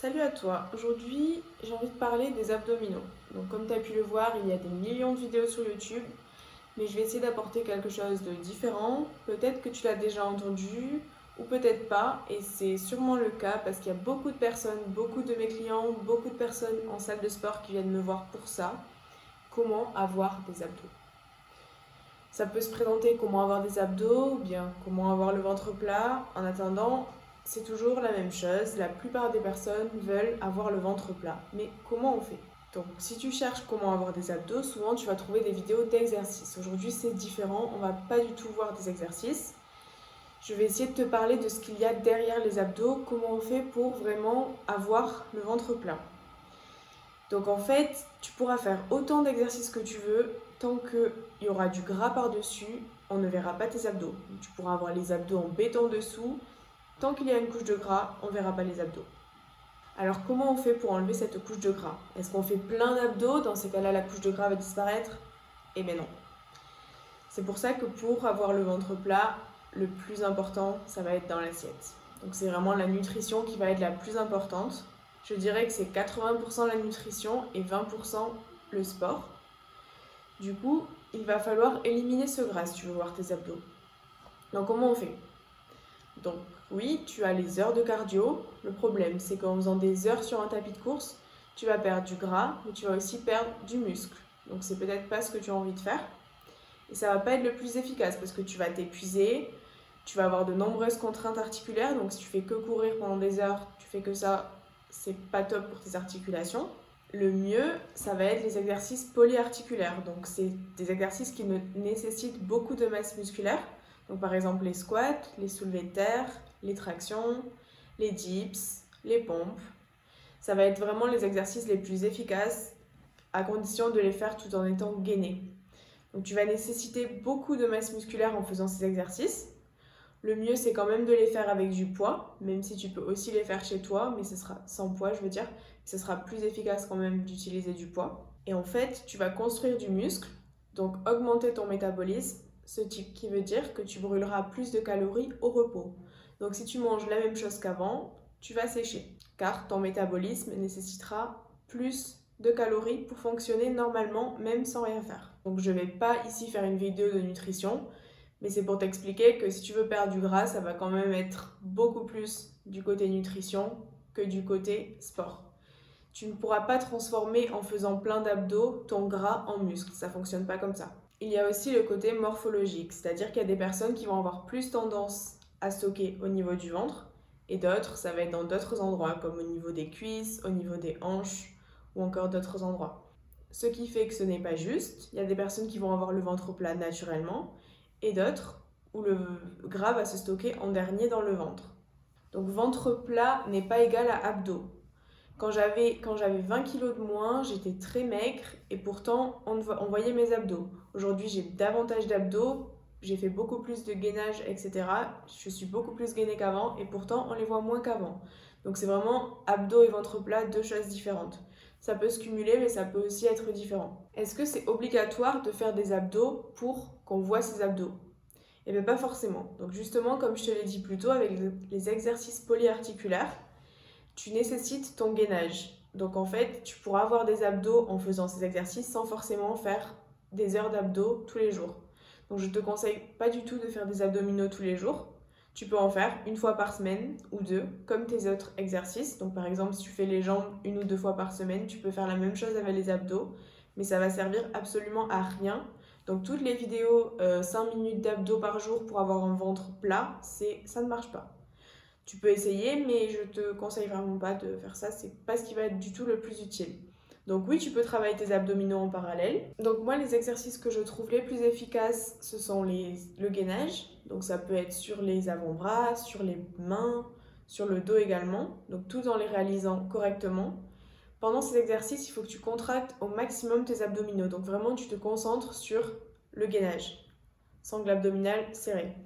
Salut à toi, aujourd'hui j'ai envie de parler des abdominaux. Donc comme tu as pu le voir, il y a des millions de vidéos sur YouTube, mais je vais essayer d'apporter quelque chose de différent. Peut-être que tu l'as déjà entendu ou peut-être pas, et c'est sûrement le cas parce qu'il y a beaucoup de personnes, beaucoup de mes clients, beaucoup de personnes en salle de sport qui viennent me voir pour ça. Comment avoir des abdos? Ça peut se présenter comment avoir des abdos ou bien comment avoir le ventre plat. En attendant, c'est toujours la même chose. La plupart des personnes veulent avoir le ventre plat. Mais comment on fait? Donc, si tu cherches comment avoir des abdos, souvent tu vas trouver des vidéos d'exercices. Aujourd'hui, c'est différent. On va pas du tout voir des exercices. Je vais essayer de te parler de ce qu'il y a derrière les abdos, comment on fait pour vraiment avoir le ventre plat. Donc en fait, tu pourras faire autant d'exercices que tu veux, tant qu'il y aura du gras par-dessus, on ne verra pas tes abdos. Tu pourras avoir les abdos en béton dessous, Tant qu'il y a une couche de gras, on ne verra pas les abdos. Alors comment on fait pour enlever cette couche de gras? Est-ce qu'on fait plein d'abdos? Dans ces cas-là, la couche de gras va disparaître? Eh bien non. C'est pour ça que pour avoir le ventre plat, le plus important, ça va être dans l'assiette. Donc c'est vraiment la nutrition qui va être la plus importante. Je dirais que c'est 80% la nutrition et 20% le sport. Du coup, il va falloir éliminer ce gras si tu veux voir tes abdos. Donc comment on fait? Donc oui, tu as les heures de cardio. Le problème, c'est qu'en faisant des heures sur un tapis de course, tu vas perdre du gras, mais tu vas aussi perdre du muscle. Donc c'est peut-être pas ce que tu as envie de faire. Et ça va pas être le plus efficace parce que tu vas t'épuiser, tu vas avoir de nombreuses contraintes articulaires. Donc si tu fais que courir pendant des heures, tu fais que ça, c'est pas top pour tes articulations. Le mieux, ça va être les exercices polyarticulaires. Donc c'est des exercices qui nécessitent beaucoup de masse musculaire donc par exemple les squats, les soulevés de terre, les tractions, les dips, les pompes. Ça va être vraiment les exercices les plus efficaces à condition de les faire tout en étant gainé. Donc tu vas nécessiter beaucoup de masse musculaire en faisant ces exercices. Le mieux c'est quand même de les faire avec du poids, même si tu peux aussi les faire chez toi, mais ce sera sans poids, je veux dire. Ce sera plus efficace quand même d'utiliser du poids. Et en fait, tu vas construire du muscle, donc augmenter ton métabolisme ce type qui veut dire que tu brûleras plus de calories au repos. Donc si tu manges la même chose qu'avant, tu vas sécher, car ton métabolisme nécessitera plus de calories pour fonctionner normalement, même sans rien faire. Donc je ne vais pas ici faire une vidéo de nutrition, mais c'est pour t'expliquer que si tu veux perdre du gras, ça va quand même être beaucoup plus du côté nutrition que du côté sport. Tu ne pourras pas transformer en faisant plein d'abdos ton gras en muscle, ça fonctionne pas comme ça. Il y a aussi le côté morphologique, c'est-à-dire qu'il y a des personnes qui vont avoir plus tendance à stocker au niveau du ventre et d'autres, ça va être dans d'autres endroits, comme au niveau des cuisses, au niveau des hanches ou encore d'autres endroits. Ce qui fait que ce n'est pas juste. Il y a des personnes qui vont avoir le ventre plat naturellement et d'autres où le gras va se stocker en dernier dans le ventre. Donc ventre plat n'est pas égal à abdos. Quand j'avais, quand j'avais 20 kilos de moins, j'étais très maigre et pourtant on, voyait mes abdos. Aujourd'hui, j'ai davantage d'abdos, j'ai fait beaucoup plus de gainage, etc. Je suis beaucoup plus gainée qu'avant et pourtant on les voit moins qu'avant. Donc c'est vraiment abdos et ventre plat, deux choses différentes. Ça peut se cumuler, mais ça peut aussi être différent. Est-ce que c'est obligatoire de faire des abdos pour qu'on voit ces abdos? Eh bien pas forcément. Donc justement, comme je te l'ai dit plus tôt, avec les exercices polyarticulaires, tu nécessites ton gainage. Donc en fait, tu pourras avoir des abdos en faisant ces exercices sans forcément faire des heures d'abdos tous les jours. Donc je te conseille pas du tout de faire des abdominaux tous les jours. Tu peux en faire une fois par semaine ou deux, comme tes autres exercices. Donc par exemple, si tu fais les jambes une ou deux fois par semaine, tu peux faire la même chose avec les abdos, mais ça va servir absolument à rien. Donc toutes les vidéos 5 euh, minutes d'abdos par jour pour avoir un ventre plat, c'est ça ne marche pas. Tu peux essayer, mais je te conseille vraiment pas de faire ça. C'est pas ce qui va être du tout le plus utile. Donc oui, tu peux travailler tes abdominaux en parallèle. Donc moi, les exercices que je trouve les plus efficaces, ce sont les, le gainage. Donc ça peut être sur les avant-bras, sur les mains, sur le dos également. Donc tout en les réalisant correctement. Pendant ces exercices, il faut que tu contractes au maximum tes abdominaux. Donc vraiment, tu te concentres sur le gainage. Sangle abdominale serrée.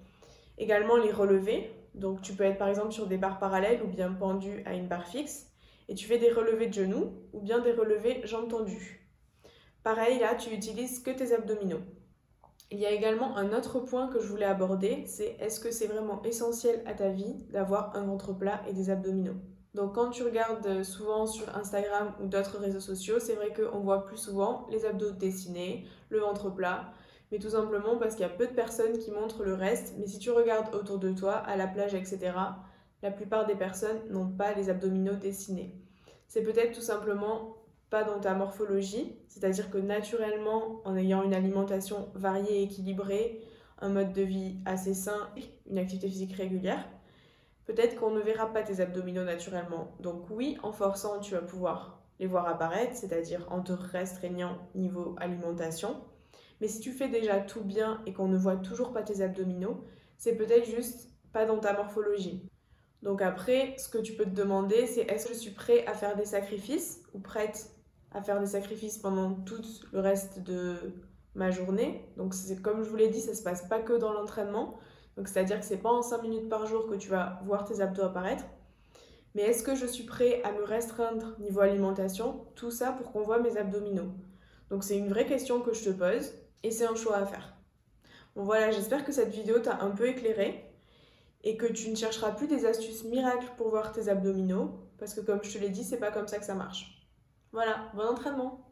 Également les relevés. Donc tu peux être par exemple sur des barres parallèles ou bien pendu à une barre fixe. Et tu fais des relevés de genoux ou bien des relevés jambes tendues. Pareil, là, tu utilises que tes abdominaux. Il y a également un autre point que je voulais aborder, c'est est-ce que c'est vraiment essentiel à ta vie d'avoir un ventre plat et des abdominaux? Donc quand tu regardes souvent sur Instagram ou d'autres réseaux sociaux, c'est vrai qu'on voit plus souvent les abdos dessinés, le ventre plat, mais tout simplement parce qu'il y a peu de personnes qui montrent le reste. Mais si tu regardes autour de toi, à la plage, etc., la plupart des personnes n'ont pas les abdominaux dessinés. C'est peut-être tout simplement pas dans ta morphologie, c'est-à-dire que naturellement, en ayant une alimentation variée et équilibrée, un mode de vie assez sain, une activité physique régulière, peut-être qu'on ne verra pas tes abdominaux naturellement. Donc oui, en forçant, tu vas pouvoir les voir apparaître, c'est-à-dire en te restreignant niveau alimentation. Mais si tu fais déjà tout bien et qu'on ne voit toujours pas tes abdominaux, c'est peut-être juste pas dans ta morphologie. Donc après, ce que tu peux te demander, c'est est-ce que je suis prêt à faire des sacrifices ou prête à faire des sacrifices pendant tout le reste de ma journée. Donc c'est comme je vous l'ai dit, ça se passe pas que dans l'entraînement. Donc c'est-à-dire que c'est pas en 5 minutes par jour que tu vas voir tes abdos apparaître. Mais est-ce que je suis prêt à me restreindre niveau alimentation? Tout ça pour qu'on voit mes abdominaux. Donc c'est une vraie question que je te pose et c'est un choix à faire. Bon voilà, j'espère que cette vidéo t'a un peu éclairé et que tu ne chercheras plus des astuces miracles pour voir tes abdominaux parce que comme je te l'ai dit, c'est pas comme ça que ça marche. Voilà, bon entraînement